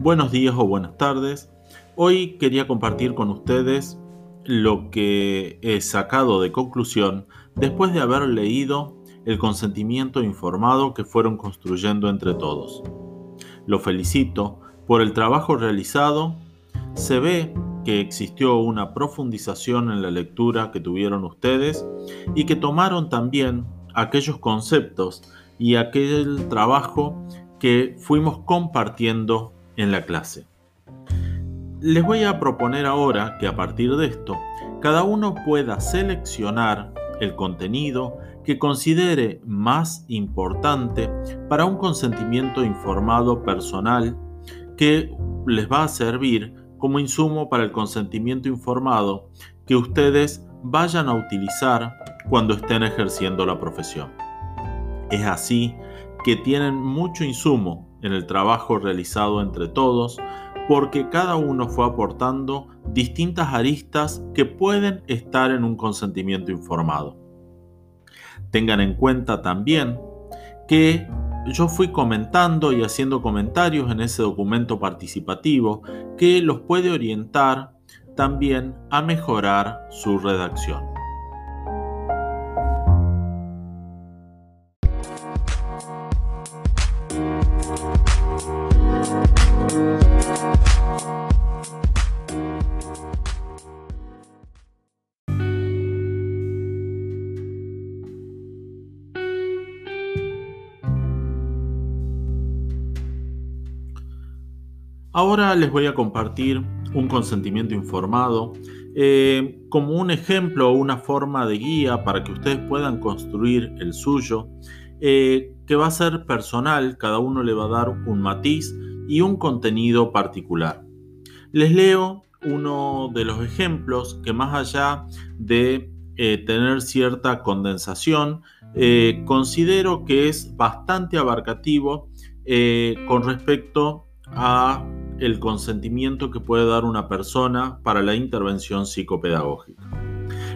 Buenos días o buenas tardes. Hoy quería compartir con ustedes lo que he sacado de conclusión después de haber leído el consentimiento informado que fueron construyendo entre todos. Lo felicito por el trabajo realizado. Se ve que existió una profundización en la lectura que tuvieron ustedes y que tomaron también aquellos conceptos y aquel trabajo que fuimos compartiendo en la clase. Les voy a proponer ahora que a partir de esto, cada uno pueda seleccionar el contenido que considere más importante para un consentimiento informado personal que les va a servir como insumo para el consentimiento informado que ustedes vayan a utilizar cuando estén ejerciendo la profesión. Es así que tienen mucho insumo en el trabajo realizado entre todos, porque cada uno fue aportando distintas aristas que pueden estar en un consentimiento informado. Tengan en cuenta también que yo fui comentando y haciendo comentarios en ese documento participativo que los puede orientar también a mejorar su redacción. Ahora les voy a compartir un consentimiento informado eh, como un ejemplo o una forma de guía para que ustedes puedan construir el suyo, eh, que va a ser personal, cada uno le va a dar un matiz y un contenido particular. Les leo uno de los ejemplos que más allá de eh, tener cierta condensación, considero que es bastante abarcativo con respecto a el consentimiento que puede dar una persona para la intervención psicopedagógica.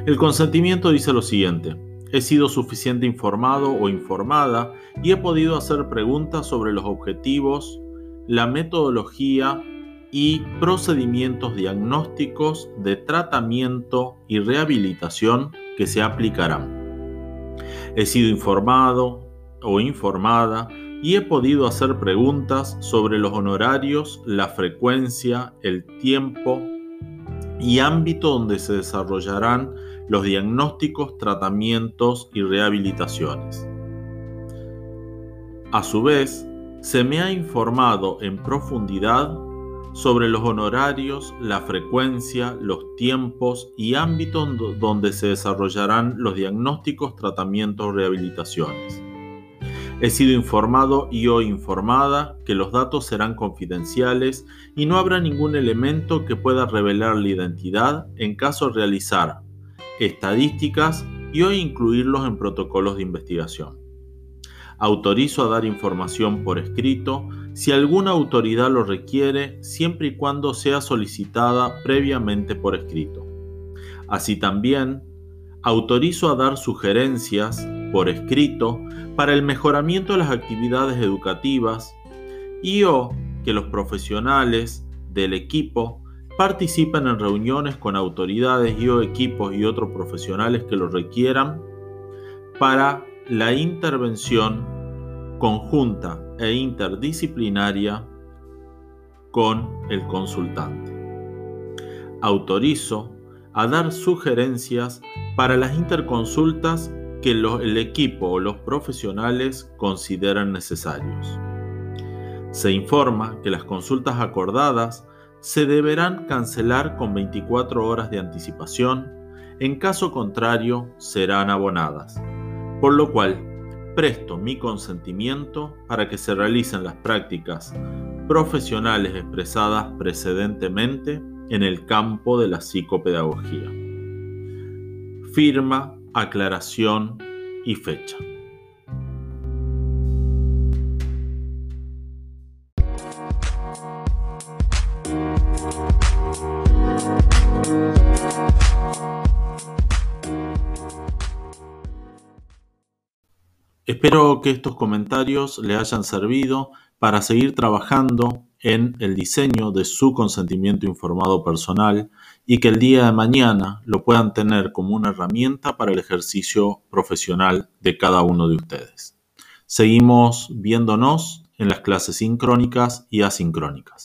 El consentimiento dice lo siguiente, he sido suficiente informado o informada y he podido hacer preguntas sobre los objetivos, la metodología y procedimientos diagnósticos de tratamiento y rehabilitación que se aplicarán. He sido informado o informada y he podido hacer preguntas sobre los honorarios, la frecuencia, el tiempo y ámbito donde se desarrollarán los diagnósticos, tratamientos y rehabilitaciones. A su vez, se me ha informado en profundidad sobre los honorarios, la frecuencia, los tiempos y ámbitos donde se desarrollarán los diagnósticos, tratamientos, rehabilitaciones. He sido informado y o informada que los datos serán confidenciales y no habrá ningún elemento que pueda revelar la identidad en caso de realizar estadísticas y o incluirlos en protocolos de investigación. Autorizo a dar información por escrito si alguna autoridad lo requiere siempre y cuando sea solicitada previamente por escrito. Así también, autorizo a dar sugerencias por escrito para el mejoramiento de las actividades educativas y o que los profesionales del equipo participen en reuniones con autoridades y o equipos y otros profesionales que lo requieran para la intervención conjunta e interdisciplinaria con el consultante. Autorizo a dar sugerencias para las interconsultas que el equipo o los profesionales consideran necesarios. Se informa que las consultas acordadas se deberán cancelar con 24 horas de anticipación, en caso contrario serán abonadas, por lo cual presto mi consentimiento para que se realicen las prácticas profesionales expresadas precedentemente en el campo de la psicopedagogía. Firma aclaración y fecha. Espero que estos comentarios le hayan servido para seguir trabajando en el diseño de su consentimiento informado personal y que el día de mañana lo puedan tener como una herramienta para el ejercicio profesional de cada uno de ustedes. Seguimos viéndonos en las clases sincrónicas y asincrónicas.